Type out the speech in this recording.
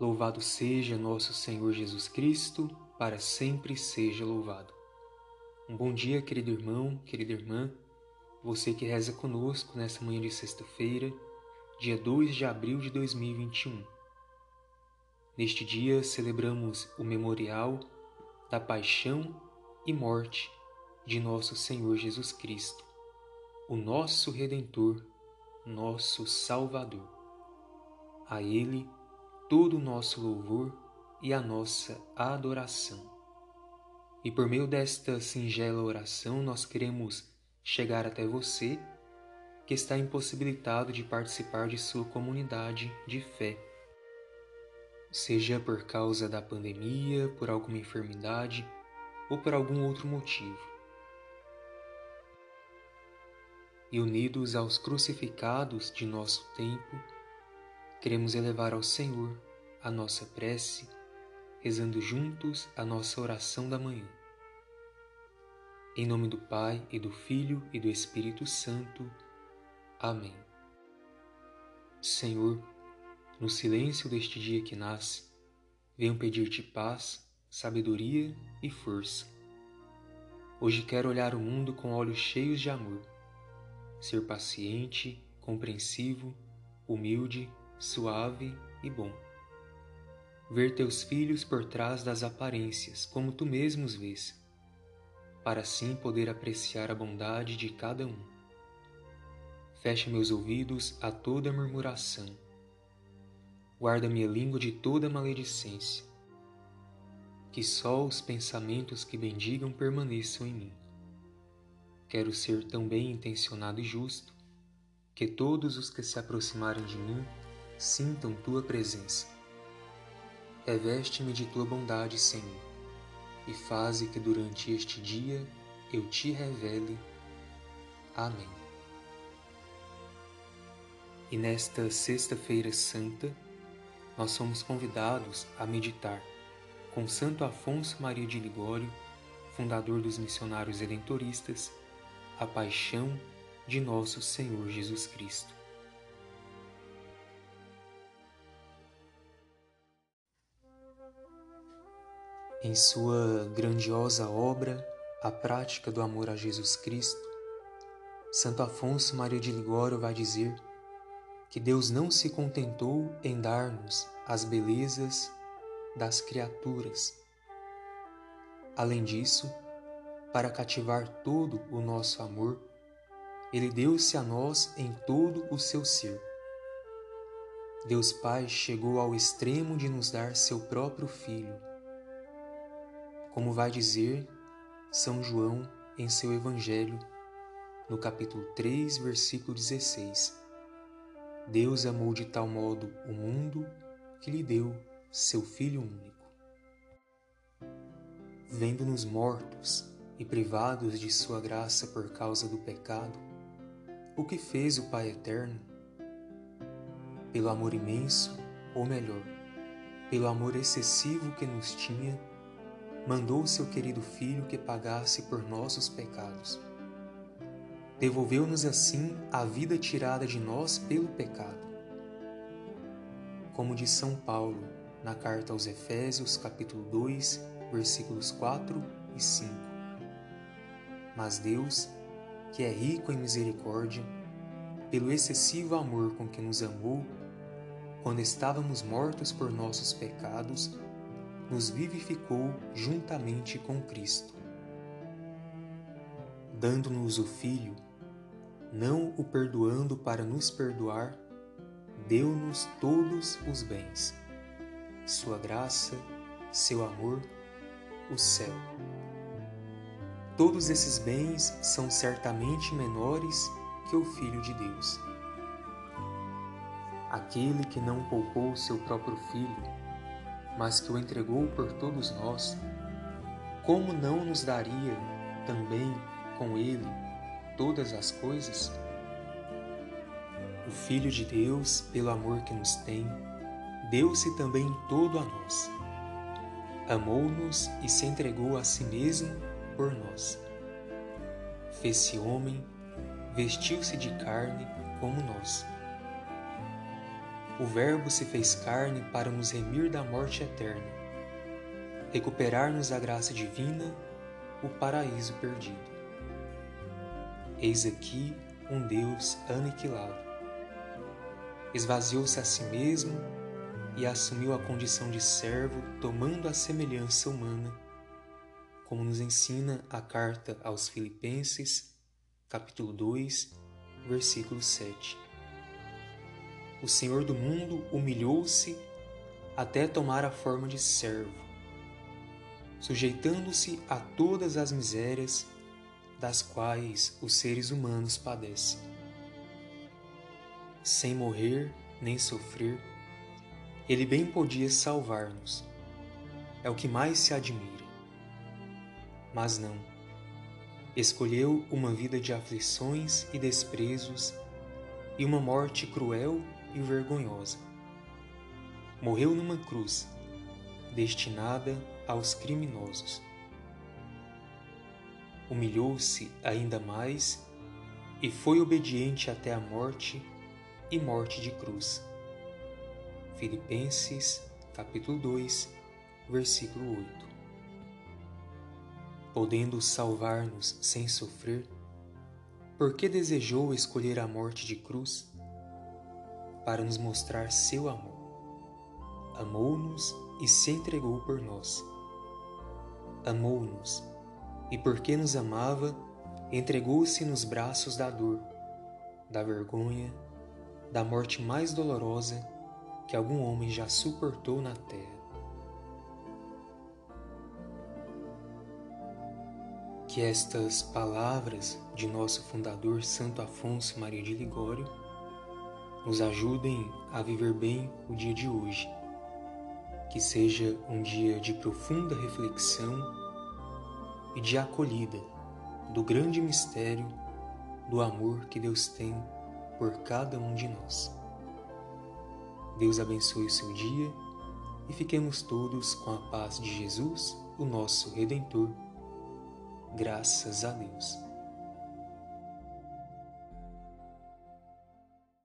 Louvado seja nosso Senhor Jesus Cristo, para sempre seja louvado. Um bom dia, querido irmão, querida irmã, você que reza conosco nessa manhã de sexta-feira, dia 2 de abril de 2021. Neste dia celebramos o memorial da paixão e morte de nosso Senhor Jesus Cristo, o nosso Redentor, nosso Salvador. A Ele, todo o nosso louvor e a nossa adoração. E por meio desta singela oração, nós queremos chegar até você que está impossibilitado de participar de sua comunidade de fé. Seja por causa da pandemia, por alguma enfermidade ou por algum outro motivo. E unidos aos crucificados de nosso tempo, queremos elevar ao Senhor a nossa prece, rezando juntos a nossa oração da manhã. Em nome do Pai e do Filho e do Espírito Santo. Amém. Senhor, no silêncio deste dia que nasce, venho pedir-te paz, sabedoria e força. Hoje quero olhar o mundo com olhos cheios de amor, ser paciente, compreensivo, humilde suave e bom. Ver teus filhos por trás das aparências, como tu mesmo os vês, para assim poder apreciar a bondade de cada um. Fecha meus ouvidos a toda murmuração. Guarda minha língua de toda maledicência. Que só os pensamentos que bendigam permaneçam em mim. Quero ser tão bem intencionado e justo que todos os que se aproximarem de mim sintam tua presença. Reveste-me de tua bondade, Senhor, e faze que durante este dia eu te revele. Amém. E nesta Sexta-feira Santa, nós somos convidados a meditar com Santo Afonso Maria de Ligório, fundador dos missionários redentoristas, a paixão de nosso Senhor Jesus Cristo. Em sua grandiosa obra, A Prática do Amor a Jesus Cristo, Santo Afonso Maria de Ligório vai dizer que Deus não se contentou em dar-nos as belezas das criaturas. Além disso, para cativar todo o nosso amor, Ele deu-se a nós em todo o seu ser. Deus Pai chegou ao extremo de nos dar seu próprio Filho como vai dizer São João em seu Evangelho, no capítulo 3, versículo 16. Deus amou de tal modo o mundo que lhe deu seu Filho único. Vendo-nos mortos e privados de sua graça por causa do pecado, o que fez o Pai Eterno? Pelo amor imenso, ou melhor, pelo amor excessivo que nos tinha, mandou o seu querido Filho que pagasse por nossos pecados. Devolveu-nos assim a vida tirada de nós pelo pecado. Como diz São Paulo na carta aos Efésios, capítulo 2, versículos 4 e 5. Mas Deus, que é rico em misericórdia, pelo excessivo amor com que nos amou, quando estávamos mortos por nossos pecados, nos vivificou juntamente com Cristo. Dando-nos o Filho, não o perdoando para nos perdoar, deu-nos todos os bens, Sua graça, seu amor, o céu. Todos esses bens são certamente menores que o Filho de Deus. Aquele que não poupou seu próprio Filho, mas que o entregou por todos nós, como não nos daria também com ele todas as coisas? O Filho de Deus, pelo amor que nos tem, deu-se também todo a nós. Amou-nos e se entregou a si mesmo por nós. Fez-se homem, vestiu-se de carne como nós. O Verbo se fez carne para nos remir da morte eterna, recuperar-nos a graça divina, o paraíso perdido. Eis aqui um Deus aniquilado. Esvaziou-se a si mesmo e assumiu a condição de servo, tomando a semelhança humana, como nos ensina a carta aos Filipenses, capítulo 2, versículo 7 o Senhor do mundo humilhou-se até tomar a forma de servo, sujeitando-se a todas as misérias das quais os seres humanos padecem. Sem morrer nem sofrer, ele bem podia salvar-nos. É o que mais se admira. Mas não. Escolheu uma vida de aflições e desprezos e uma morte cruel e vergonhosa. Morreu numa cruz, destinada aos criminosos. Humilhou-se ainda mais e foi obediente até a morte e morte de cruz. Filipenses, capítulo 2, versículo 8. Podendo salvar-nos sem sofrer, por que desejou escolher a morte de cruz? Para nos mostrar seu amor. Amou-nos e se entregou por nós. Amou-nos e, porque nos amava, entregou-se nos braços da dor, da vergonha, da morte mais dolorosa que algum homem já suportou na terra. Que estas palavras de nosso fundador Santo Afonso Maria de Ligório nos ajudem a viver bem o dia de hoje. Que seja um dia de profunda reflexão e de acolhida do grande mistério do amor que Deus tem por cada um de nós. Deus abençoe o seu dia e fiquemos todos com a paz de Jesus, o nosso Redentor. Graças a Deus.